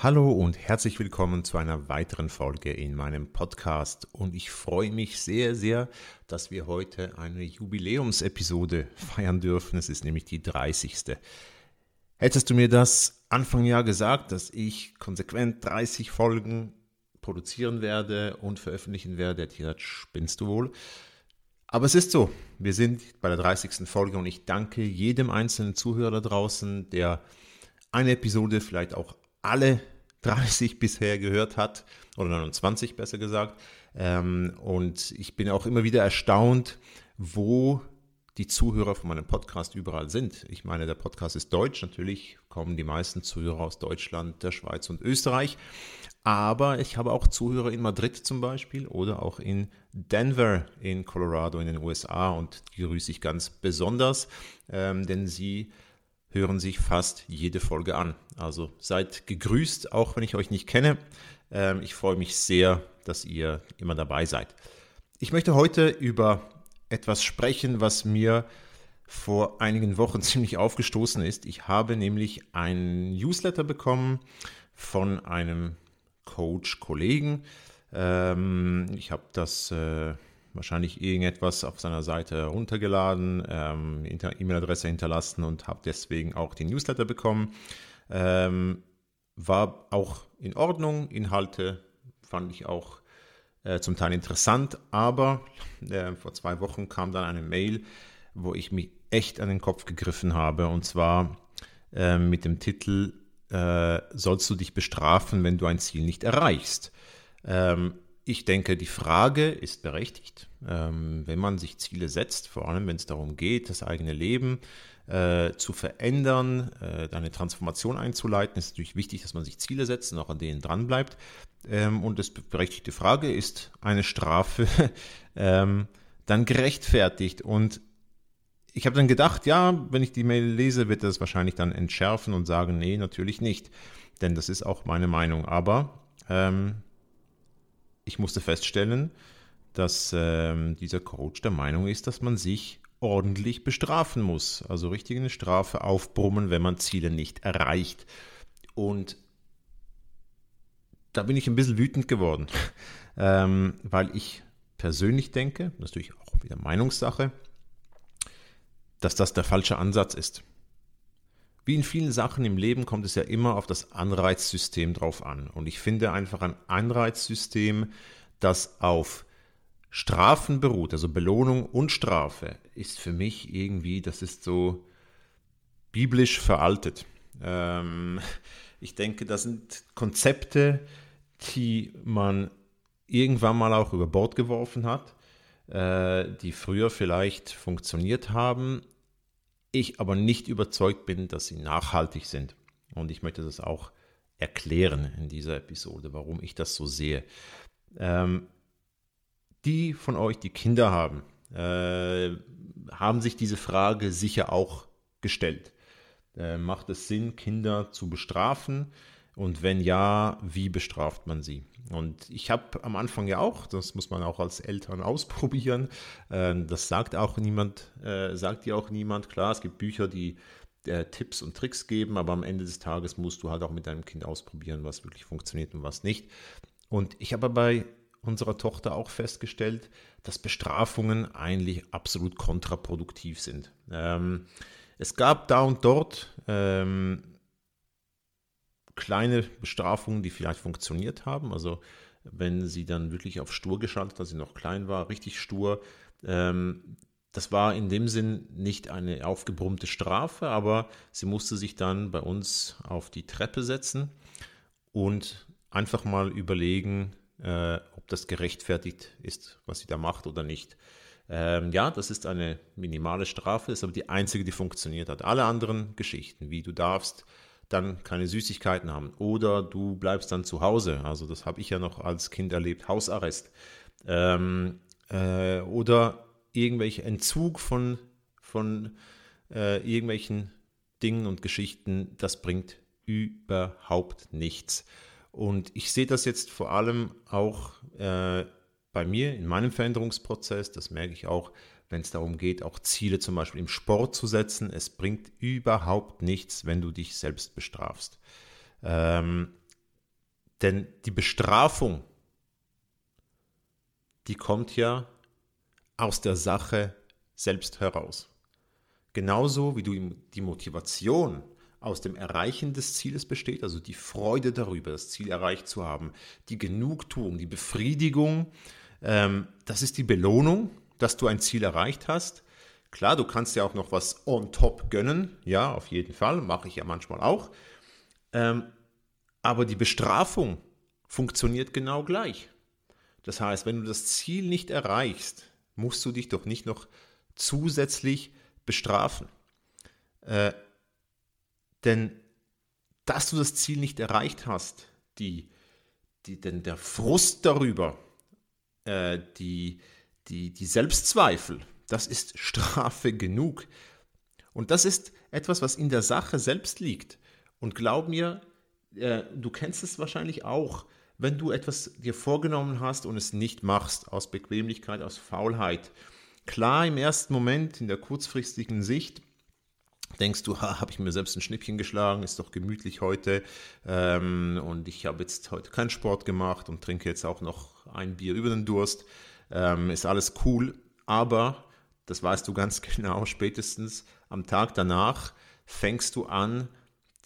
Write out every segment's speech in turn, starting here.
Hallo und herzlich willkommen zu einer weiteren Folge in meinem Podcast. Und ich freue mich sehr, sehr, dass wir heute eine Jubiläumsepisode feiern dürfen. Es ist nämlich die 30. Hättest du mir das Anfang Jahr gesagt, dass ich konsequent 30 Folgen produzieren werde und veröffentlichen werde, hätte ich gesagt, spinnst du wohl. Aber es ist so, wir sind bei der 30. Folge und ich danke jedem einzelnen Zuhörer da draußen, der eine Episode vielleicht auch alle 30 bisher gehört hat, oder 29 besser gesagt. Ähm, und ich bin auch immer wieder erstaunt, wo die Zuhörer von meinem Podcast überall sind. Ich meine, der Podcast ist deutsch, natürlich kommen die meisten Zuhörer aus Deutschland, der Schweiz und Österreich. Aber ich habe auch Zuhörer in Madrid zum Beispiel oder auch in Denver in Colorado in den USA und die grüße ich ganz besonders, ähm, denn sie hören sich fast jede Folge an. Also seid gegrüßt, auch wenn ich euch nicht kenne. Ähm, ich freue mich sehr, dass ihr immer dabei seid. Ich möchte heute über etwas sprechen, was mir vor einigen Wochen ziemlich aufgestoßen ist. Ich habe nämlich ein Newsletter bekommen von einem Coach-Kollegen. Ähm, ich habe das äh, wahrscheinlich irgendetwas auf seiner Seite heruntergeladen, ähm, E-Mail-Adresse hinterlassen und habe deswegen auch den Newsletter bekommen. Ähm, war auch in Ordnung, Inhalte fand ich auch äh, zum Teil interessant, aber äh, vor zwei Wochen kam dann eine Mail, wo ich mich echt an den Kopf gegriffen habe und zwar äh, mit dem Titel äh, Sollst du dich bestrafen, wenn du ein Ziel nicht erreichst? Ähm, ich denke, die Frage ist berechtigt. Ähm, wenn man sich Ziele setzt, vor allem wenn es darum geht, das eigene Leben äh, zu verändern, äh, eine Transformation einzuleiten, ist es natürlich wichtig, dass man sich Ziele setzt und auch an denen dranbleibt. Ähm, und das berechtigte Frage ist eine Strafe ähm, dann gerechtfertigt? Und ich habe dann gedacht, ja, wenn ich die Mail lese, wird das wahrscheinlich dann entschärfen und sagen, nee, natürlich nicht. Denn das ist auch meine Meinung. Aber ich musste feststellen, dass ähm, dieser Coach der Meinung ist, dass man sich ordentlich bestrafen muss. Also richtig eine Strafe aufbrummen, wenn man Ziele nicht erreicht. Und da bin ich ein bisschen wütend geworden, ähm, weil ich persönlich denke, natürlich auch wieder Meinungssache, dass das der falsche Ansatz ist. Wie in vielen Sachen im Leben kommt es ja immer auf das Anreizsystem drauf an. Und ich finde einfach ein Anreizsystem, das auf Strafen beruht, also Belohnung und Strafe, ist für mich irgendwie, das ist so biblisch veraltet. Ähm, ich denke, das sind Konzepte, die man irgendwann mal auch über Bord geworfen hat, äh, die früher vielleicht funktioniert haben, ich aber nicht überzeugt bin, dass sie nachhaltig sind. Und ich möchte das auch erklären in dieser Episode, warum ich das so sehe. Ähm, die von euch, die Kinder haben, äh, haben sich diese Frage sicher auch gestellt. Äh, macht es Sinn, Kinder zu bestrafen? Und wenn ja, wie bestraft man sie? Und ich habe am Anfang ja auch, das muss man auch als Eltern ausprobieren, äh, das sagt auch niemand, äh, sagt dir auch niemand. Klar, es gibt Bücher, die äh, Tipps und Tricks geben, aber am Ende des Tages musst du halt auch mit deinem Kind ausprobieren, was wirklich funktioniert und was nicht. Und ich habe bei unserer Tochter auch festgestellt, dass Bestrafungen eigentlich absolut kontraproduktiv sind. Ähm, es gab da und dort ähm, kleine Bestrafungen, die vielleicht funktioniert haben. Also wenn sie dann wirklich auf stur geschaltet, als sie noch klein war, richtig stur. Ähm, das war in dem Sinn nicht eine aufgebrummte Strafe, aber sie musste sich dann bei uns auf die Treppe setzen und einfach mal überlegen, äh, ob das gerechtfertigt ist, was sie da macht oder nicht. Ähm, ja, das ist eine minimale Strafe, ist aber die einzige, die funktioniert hat. Alle anderen Geschichten, wie du darfst dann keine Süßigkeiten haben oder du bleibst dann zu Hause. Also das habe ich ja noch als Kind erlebt, Hausarrest. Ähm, äh, oder irgendwelche Entzug von, von äh, irgendwelchen Dingen und Geschichten, das bringt überhaupt nichts. Und ich sehe das jetzt vor allem auch äh, bei mir in meinem Veränderungsprozess, das merke ich auch, wenn es darum geht, auch Ziele zum Beispiel im Sport zu setzen. Es bringt überhaupt nichts, wenn du dich selbst bestrafst. Ähm, denn die Bestrafung, die kommt ja aus der Sache selbst heraus. Genauso wie du die Motivation aus dem Erreichen des Zieles besteht, also die Freude darüber, das Ziel erreicht zu haben, die Genugtuung, die Befriedigung, ähm, das ist die Belohnung, dass du ein Ziel erreicht hast. Klar, du kannst ja auch noch was on top gönnen, ja, auf jeden Fall, mache ich ja manchmal auch. Ähm, aber die Bestrafung funktioniert genau gleich. Das heißt, wenn du das Ziel nicht erreichst, musst du dich doch nicht noch zusätzlich bestrafen. Äh, denn dass du das Ziel nicht erreicht hast, die, die, denn der Frust darüber, äh, die, die, die Selbstzweifel, das ist Strafe genug. Und das ist etwas, was in der Sache selbst liegt. Und glaub mir, äh, du kennst es wahrscheinlich auch, wenn du etwas dir vorgenommen hast und es nicht machst, aus Bequemlichkeit, aus Faulheit. Klar, im ersten Moment, in der kurzfristigen Sicht, denkst du, habe ich mir selbst ein Schnippchen geschlagen, ist doch gemütlich heute ähm, und ich habe jetzt heute keinen Sport gemacht und trinke jetzt auch noch ein Bier über den Durst, ähm, ist alles cool, aber das weißt du ganz genau, spätestens am Tag danach fängst du an,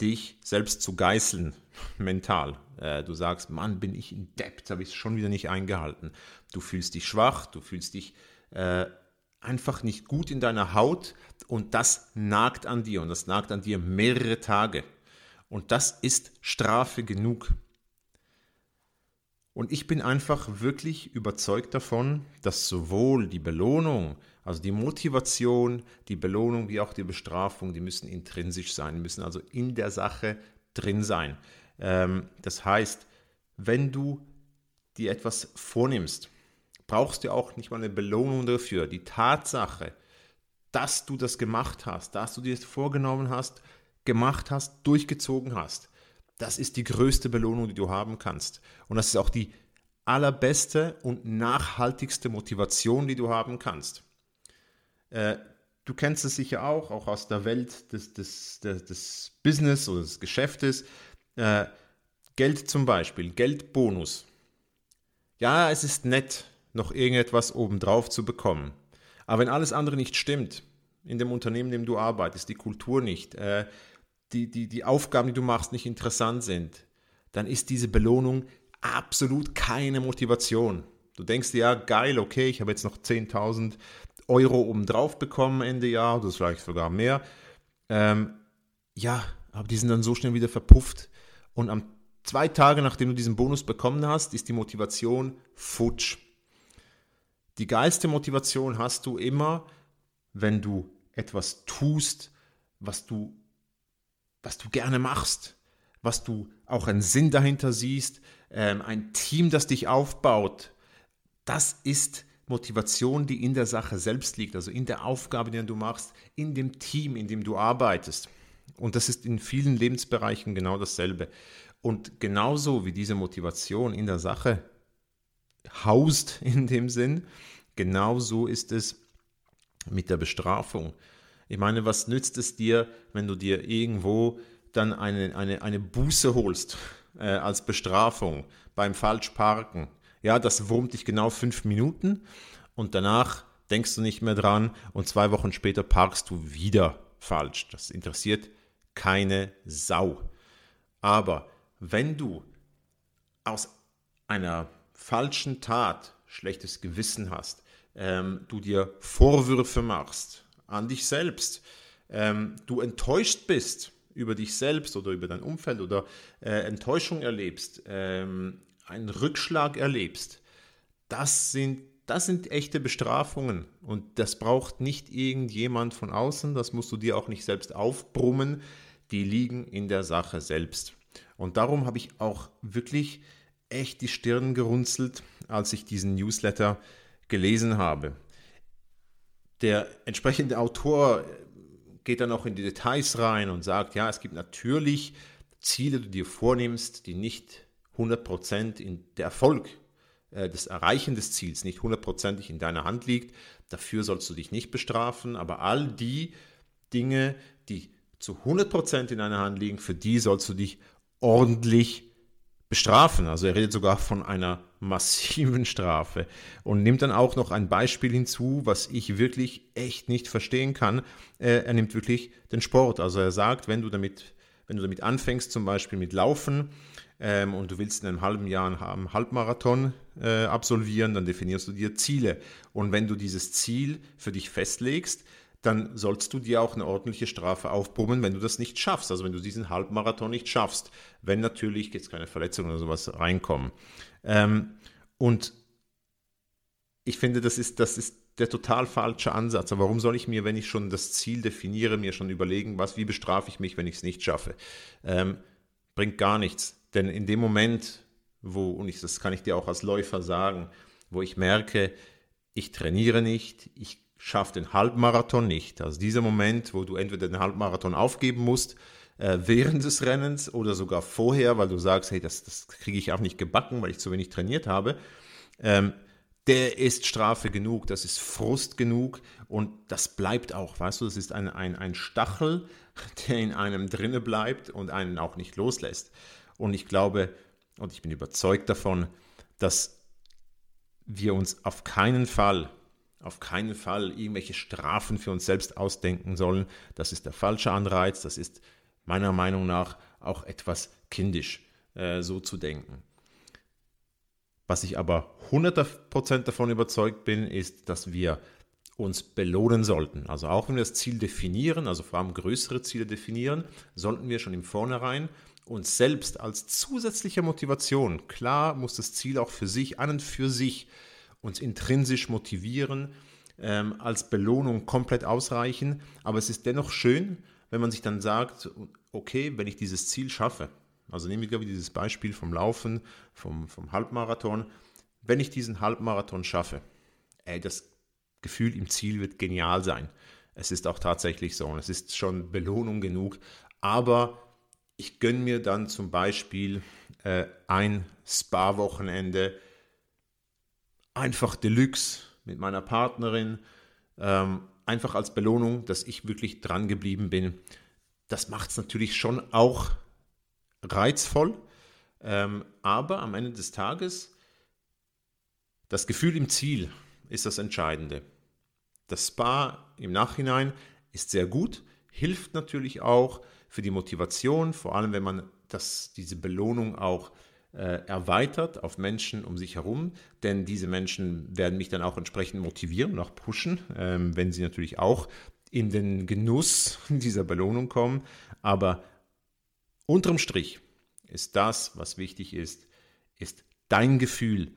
dich selbst zu geißeln, mental. Äh, du sagst, Mann, bin ich in Debt, habe ich es schon wieder nicht eingehalten. Du fühlst dich schwach, du fühlst dich äh, einfach nicht gut in deiner Haut und das nagt an dir und das nagt an dir mehrere Tage. Und das ist Strafe genug. Und ich bin einfach wirklich überzeugt davon, dass sowohl die Belohnung, also die Motivation, die Belohnung wie auch die Bestrafung, die müssen intrinsisch sein, die müssen also in der Sache drin sein. Ähm, das heißt, wenn du dir etwas vornimmst, brauchst du auch nicht mal eine Belohnung dafür. Die Tatsache, dass du das gemacht hast, dass du dir das vorgenommen hast, gemacht hast, durchgezogen hast, das ist die größte Belohnung, die du haben kannst. Und das ist auch die allerbeste und nachhaltigste Motivation, die du haben kannst. Äh, du kennst es sicher auch, auch aus der Welt des, des, des, des Business oder des Geschäftes. Äh, Geld zum Beispiel, Geldbonus. Ja, es ist nett, noch irgendetwas obendrauf zu bekommen. Aber wenn alles andere nicht stimmt, in dem Unternehmen, in dem du arbeitest, die Kultur nicht, äh, die, die, die Aufgaben, die du machst, nicht interessant sind, dann ist diese Belohnung absolut keine Motivation. Du denkst dir, ja, geil, okay, ich habe jetzt noch 10.000 Euro obendrauf bekommen Ende Jahr, das vielleicht sogar mehr. Ähm, ja, aber die sind dann so schnell wieder verpufft. Und am zwei Tage, nachdem du diesen Bonus bekommen hast, ist die Motivation futsch. Die geilste Motivation hast du immer, wenn du etwas tust, was du, was du gerne machst, was du auch einen Sinn dahinter siehst, ähm, ein Team, das dich aufbaut. Das ist Motivation, die in der Sache selbst liegt, also in der Aufgabe, die du machst, in dem Team, in dem du arbeitest. Und das ist in vielen Lebensbereichen genau dasselbe. Und genauso wie diese Motivation in der Sache haust in dem Sinn, genauso ist es mit der Bestrafung. Ich meine, was nützt es dir, wenn du dir irgendwo dann eine, eine, eine Buße holst äh, als Bestrafung beim Falschparken? Ja, das wurmt dich genau fünf Minuten und danach denkst du nicht mehr dran und zwei Wochen später parkst du wieder falsch. Das interessiert keine Sau. Aber wenn du aus einer falschen Tat schlechtes Gewissen hast, ähm, du dir Vorwürfe machst an dich selbst, ähm, du enttäuscht bist über dich selbst oder über dein Umfeld oder äh, Enttäuschung erlebst, ähm, einen Rückschlag erlebst, das sind das sind echte Bestrafungen und das braucht nicht irgendjemand von außen, das musst du dir auch nicht selbst aufbrummen, die liegen in der Sache selbst. Und darum habe ich auch wirklich echt die Stirn gerunzelt, als ich diesen Newsletter gelesen habe. Der entsprechende Autor geht dann auch in die Details rein und sagt, ja, es gibt natürlich Ziele, die du dir vornimmst, die nicht 100% in der Erfolg äh, das Erreichen des Ziels nicht hundertprozentig in deiner Hand liegt. Dafür sollst du dich nicht bestrafen, aber all die Dinge, die zu 100% in deiner Hand liegen, für die sollst du dich ordentlich bestrafen. Also er redet sogar von einer massiven Strafe und nimmt dann auch noch ein Beispiel hinzu, was ich wirklich echt nicht verstehen kann. Äh, er nimmt wirklich den Sport. Also er sagt, wenn du damit, wenn du damit anfängst, zum Beispiel mit Laufen, ähm, und du willst in einem halben Jahr einen Halbmarathon äh, absolvieren, dann definierst du dir Ziele. Und wenn du dieses Ziel für dich festlegst, dann sollst du dir auch eine ordentliche Strafe aufbrummen, wenn du das nicht schaffst. Also wenn du diesen Halbmarathon nicht schaffst. Wenn natürlich jetzt keine Verletzungen oder sowas reinkommen. Ähm, und ich finde, das ist, das ist der total falsche Ansatz. Aber warum soll ich mir, wenn ich schon das Ziel definiere, mir schon überlegen, was, wie bestrafe ich mich, wenn ich es nicht schaffe? Ähm, bringt gar nichts. Denn in dem Moment, wo, und ich, das kann ich dir auch als Läufer sagen, wo ich merke, ich trainiere nicht, ich schaffe den Halbmarathon nicht. Also dieser Moment, wo du entweder den Halbmarathon aufgeben musst, äh, während des Rennens oder sogar vorher, weil du sagst, hey, das, das kriege ich auch nicht gebacken, weil ich zu wenig trainiert habe, ähm, der ist Strafe genug, das ist Frust genug und das bleibt auch, weißt du, das ist ein, ein, ein Stachel, der in einem drinne bleibt und einen auch nicht loslässt. Und ich glaube und ich bin überzeugt davon, dass wir uns auf keinen Fall, auf keinen Fall irgendwelche Strafen für uns selbst ausdenken sollen. Das ist der falsche Anreiz. Das ist meiner Meinung nach auch etwas kindisch, äh, so zu denken. Was ich aber 100% davon überzeugt bin, ist, dass wir uns belohnen sollten. Also auch wenn wir das Ziel definieren, also vor allem größere Ziele definieren, sollten wir schon im Vornherein uns selbst als zusätzliche Motivation, klar muss das Ziel auch für sich, an und für sich uns intrinsisch motivieren, ähm, als Belohnung komplett ausreichen, aber es ist dennoch schön, wenn man sich dann sagt, okay, wenn ich dieses Ziel schaffe, also nehmen wir wieder dieses Beispiel vom Laufen, vom, vom Halbmarathon, wenn ich diesen Halbmarathon schaffe, ey, das Gefühl im Ziel wird genial sein. Es ist auch tatsächlich so. Und es ist schon Belohnung genug, aber ich gönne mir dann zum Beispiel äh, ein Spa-Wochenende einfach Deluxe mit meiner Partnerin, ähm, einfach als Belohnung, dass ich wirklich dran geblieben bin. Das macht es natürlich schon auch reizvoll, ähm, aber am Ende des Tages, das Gefühl im Ziel ist das Entscheidende. Das Spa im Nachhinein ist sehr gut, hilft natürlich auch, für die Motivation, vor allem wenn man das, diese Belohnung auch äh, erweitert auf Menschen um sich herum, denn diese Menschen werden mich dann auch entsprechend motivieren und auch pushen, ähm, wenn sie natürlich auch in den Genuss dieser Belohnung kommen. Aber unterm Strich ist das, was wichtig ist, ist dein Gefühl,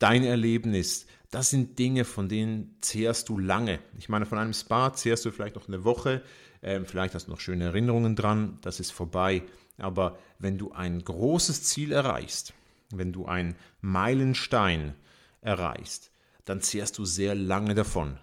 dein Erlebnis. Das sind Dinge, von denen zehrst du lange. Ich meine, von einem Spa zehrst du vielleicht noch eine Woche, ähm, vielleicht hast du noch schöne Erinnerungen dran, das ist vorbei. Aber wenn du ein großes Ziel erreichst, wenn du einen Meilenstein erreichst, dann zehrst du sehr lange davon.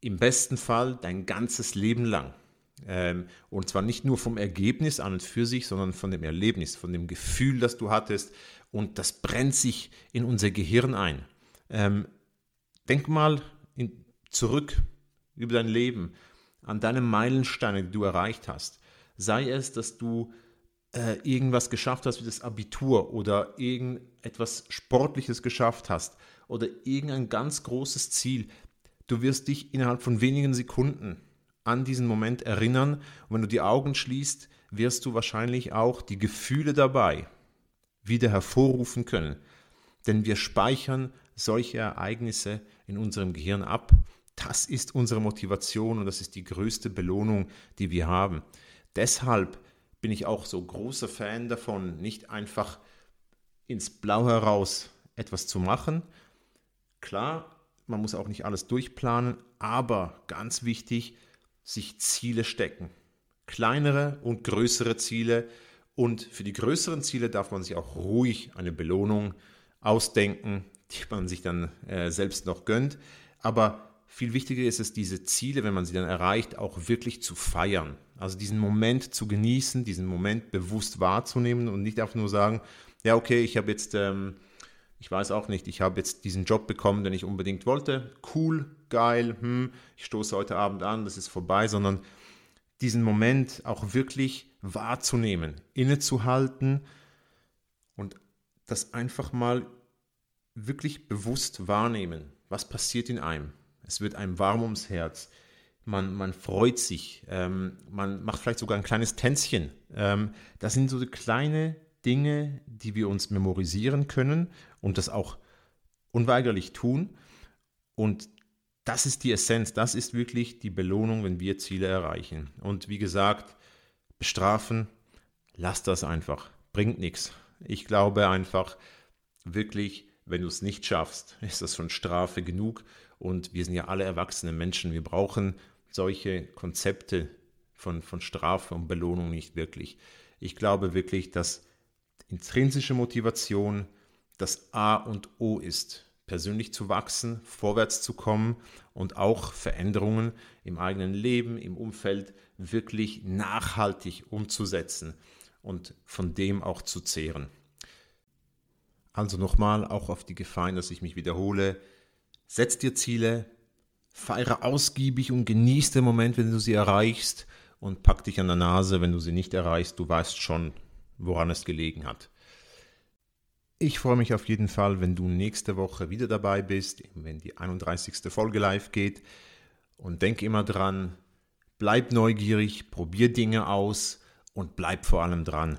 Im besten Fall dein ganzes Leben lang. Ähm, und zwar nicht nur vom Ergebnis an und für sich, sondern von dem Erlebnis, von dem Gefühl, das du hattest. Und das brennt sich in unser Gehirn ein. Ähm, denk mal zurück über dein Leben an deine Meilensteine, die du erreicht hast. Sei es, dass du äh, irgendwas geschafft hast wie das Abitur oder irgendetwas Sportliches geschafft hast oder irgendein ganz großes Ziel. Du wirst dich innerhalb von wenigen Sekunden an diesen Moment erinnern und wenn du die Augen schließt, wirst du wahrscheinlich auch die Gefühle dabei wieder hervorrufen können. Denn wir speichern solche Ereignisse in unserem Gehirn ab das ist unsere Motivation und das ist die größte Belohnung, die wir haben. Deshalb bin ich auch so großer Fan davon, nicht einfach ins Blau heraus etwas zu machen. Klar, man muss auch nicht alles durchplanen, aber ganz wichtig, sich Ziele stecken. Kleinere und größere Ziele. Und für die größeren Ziele darf man sich auch ruhig eine Belohnung ausdenken, die man sich dann äh, selbst noch gönnt. Aber viel wichtiger ist es, diese Ziele, wenn man sie dann erreicht, auch wirklich zu feiern. Also diesen Moment zu genießen, diesen Moment bewusst wahrzunehmen und nicht einfach nur sagen, ja, okay, ich habe jetzt, ähm, ich weiß auch nicht, ich habe jetzt diesen Job bekommen, den ich unbedingt wollte. Cool, geil, hm, ich stoße heute Abend an, das ist vorbei, sondern diesen Moment auch wirklich wahrzunehmen, innezuhalten und das einfach mal wirklich bewusst wahrnehmen. Was passiert in einem? Es wird einem warm ums Herz. Man, man freut sich. Ähm, man macht vielleicht sogar ein kleines Tänzchen. Ähm, das sind so kleine Dinge, die wir uns memorisieren können und das auch unweigerlich tun. Und das ist die Essenz, das ist wirklich die Belohnung, wenn wir Ziele erreichen. Und wie gesagt, bestrafen, lass das einfach, bringt nichts. Ich glaube einfach wirklich, wenn du es nicht schaffst, ist das schon Strafe genug und wir sind ja alle erwachsene Menschen. Wir brauchen solche Konzepte von, von Strafe und Belohnung nicht wirklich. Ich glaube wirklich, dass intrinsische Motivation das A und O ist, persönlich zu wachsen, vorwärts zu kommen und auch Veränderungen im eigenen Leben, im Umfeld wirklich nachhaltig umzusetzen und von dem auch zu zehren. Also nochmal, auch auf die Gefahr, dass ich mich wiederhole, Setz dir Ziele, feiere ausgiebig und genieß den Moment, wenn du sie erreichst und pack dich an der Nase, wenn du sie nicht erreichst. Du weißt schon, woran es gelegen hat. Ich freue mich auf jeden Fall, wenn du nächste Woche wieder dabei bist, wenn die 31. Folge live geht. Und denk immer dran, bleib neugierig, probier Dinge aus und bleib vor allem dran.